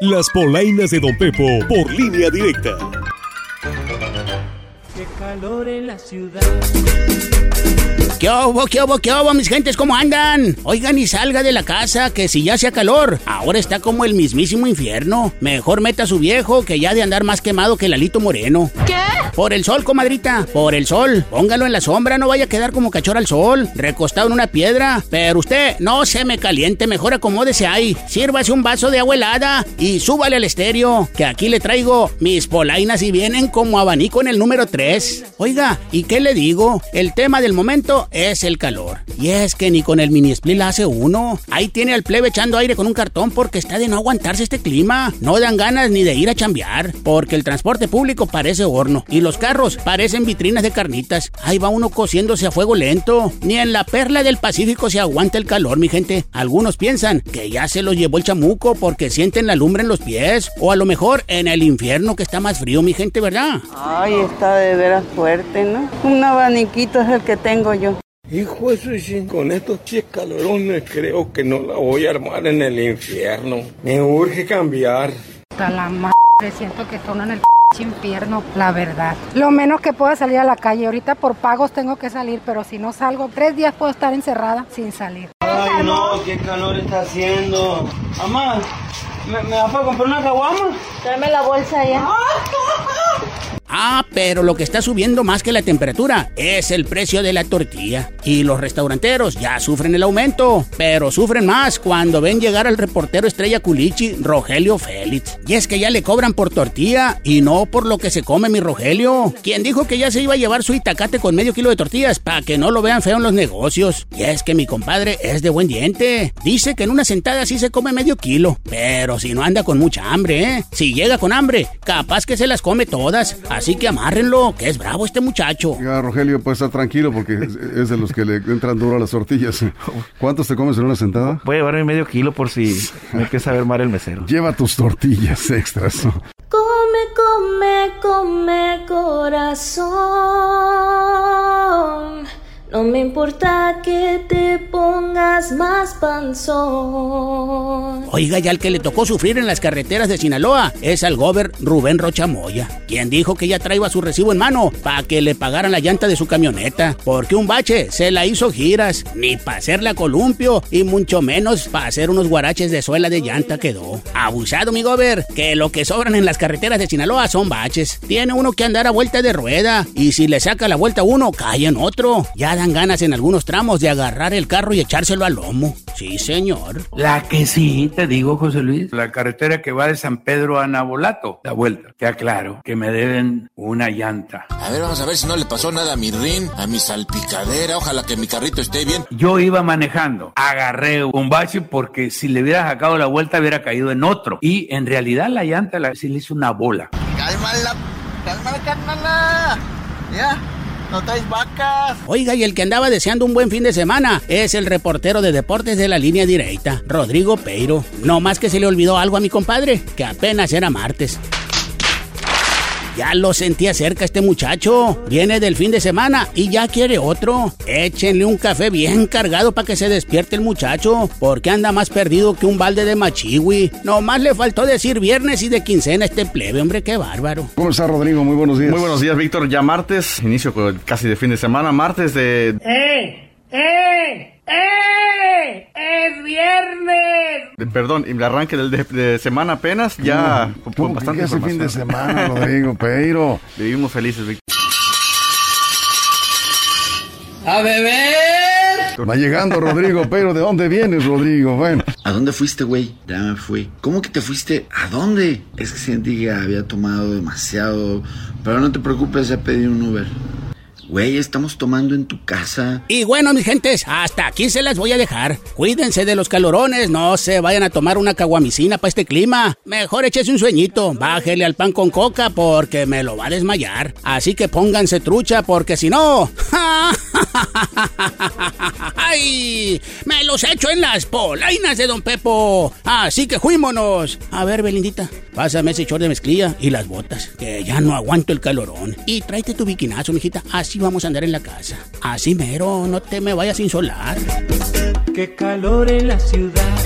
Las polainas de Don Pepo por línea directa. Qué calor en la ciudad. ¿Qué hubo, qué hubo, qué hubo, mis gentes? ¿Cómo andan? Oigan y salga de la casa, que si ya hacía calor, ahora está como el mismísimo infierno. Mejor meta a su viejo, que ya de andar más quemado que Lalito Moreno. ¿Qué? Por el sol, comadrita, por el sol. Póngalo en la sombra, no vaya a quedar como cachorro al sol, recostado en una piedra. Pero usted, no se me caliente, mejor acomódese ahí. Sírvase un vaso de agua helada y súbale al estéreo, que aquí le traigo mis polainas y vienen como abanico en el número 3. Oiga, ¿y qué le digo? El tema del momento es el calor. Y es que ni con el mini split la hace uno. Ahí tiene al plebe echando aire con un cartón porque está de no aguantarse este clima. No dan ganas ni de ir a chambear, porque el transporte público parece horno y los carros parecen vitrinas de carnitas. Ahí va uno cociéndose a fuego lento. Ni en la perla del Pacífico se aguanta el calor, mi gente. Algunos piensan que ya se los llevó el chamuco porque sienten la lumbre en los pies. O a lo mejor en el infierno que está más frío, mi gente, ¿verdad? Ay, está de veras fuerte, ¿no? Un abaniquito es el que tengo yo. Hijo, eso sí, con estos pies calorones creo que no la voy a armar en el infierno. Me urge cambiar. Hasta la madre, siento que estoy en el infierno, la verdad. Lo menos que pueda salir a la calle. Ahorita por pagos tengo que salir, pero si no salgo, tres días puedo estar encerrada sin salir. Ay, no, qué calor está haciendo. Mamá, ¿me, me vas a comprar una caguama? Dame la bolsa ya. Ah, pero lo que está subiendo más que la temperatura es el precio de la tortilla. Y los restauranteros ya sufren el aumento, pero sufren más cuando ven llegar al reportero estrella culichi, Rogelio Félix. Y es que ya le cobran por tortilla y no por lo que se come mi Rogelio. Quien dijo que ya se iba a llevar su itacate con medio kilo de tortillas para que no lo vean feo en los negocios. Y es que mi compadre es de buen diente. Dice que en una sentada sí se come medio kilo, pero si no anda con mucha hambre, ¿eh? Si llega con hambre, capaz que se las come todas. Así que amárrenlo, que es bravo este muchacho. Ya, Rogelio, pues está tranquilo porque es, de los que le entran duro a las tortillas. ¿Cuántos te comes en una sentada? Voy a llevarme medio kilo por si me empieza a ver mal el mesero. Lleva tus tortillas extras. Come, come, come, corazón. Me importa que te pongas más panzón. Oiga, ya el que le tocó sufrir en las carreteras de Sinaloa es al gober Rubén Rochamoya, quien dijo que ya traía su recibo en mano para que le pagaran la llanta de su camioneta, porque un bache se la hizo giras, ni para hacerle a columpio y mucho menos para hacer unos guaraches de suela de llanta quedó. Abusado, mi gober, que lo que sobran en las carreteras de Sinaloa son baches. Tiene uno que andar a vuelta de rueda y si le saca la vuelta a uno, cae en otro. Ya dan ganas en algunos tramos de agarrar el carro y echárselo al lomo. Sí, señor. La que sí, te digo, José Luis. La carretera que va de San Pedro a Nabolato. La vuelta. Te aclaro que me deben una llanta. A ver, vamos a ver si no le pasó nada a mi rin, a mi salpicadera. Ojalá que mi carrito esté bien. Yo iba manejando. Agarré un bache porque si le hubiera sacado la vuelta hubiera caído en otro. Y en realidad la llanta la, sí le hizo una bola. Cálmala, cálmala, cálmala. Ya. Vacas. Oiga, y el que andaba deseando un buen fin de semana es el reportero de deportes de la línea directa, Rodrigo Peiro. No más que se le olvidó algo a mi compadre, que apenas era martes. Ya lo sentía cerca este muchacho. Viene del fin de semana y ya quiere otro. Échenle un café bien cargado para que se despierte el muchacho, porque anda más perdido que un balde de machiwi. Nomás le faltó decir viernes y de quincena este plebe, hombre, qué bárbaro. ¿Cómo está, Rodrigo? Muy buenos días. Muy buenos días, Víctor. Ya martes, inicio casi de fin de semana, martes de... ¡Eh! ¡Eh! ¡Eh! ¡Es viernes! de- perdón, el arranque del de, de semana apenas, ya con, con bastante ese fin de semana, Rodrigo Peiro? Vivimos felices, Víctor. ¡A beber! Va llegando Rodrigo Peiro. ¿De dónde vienes, Rodrigo? Bueno. ¿A dónde fuiste, güey? Ya me fui. ¿Cómo que te fuiste? ¿A dónde? Es que sentí que había tomado demasiado. Pero no te preocupes, ya pedí un Uber. Güey, estamos tomando en tu casa. Y bueno, mis gentes, hasta aquí se las voy a dejar. Cuídense de los calorones, no se vayan a tomar una caguamicina para este clima. Mejor échese un sueñito, bájele al pan con coca porque me lo va a desmayar. Así que pónganse trucha porque si no... ¡Ay! Me los echo en las polainas de Don Pepo. Así que fuímonos. A ver, Belindita, pásame ese short de mezclilla y las botas, que ya no aguanto el calorón. Y tráete tu biquinazo, mijita. Así vamos a andar en la casa. Así mero, no te me vayas a insolar. ¡Qué calor en la ciudad!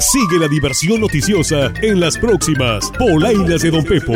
Sigue la diversión noticiosa en las próximas Polainas de Don Pepo.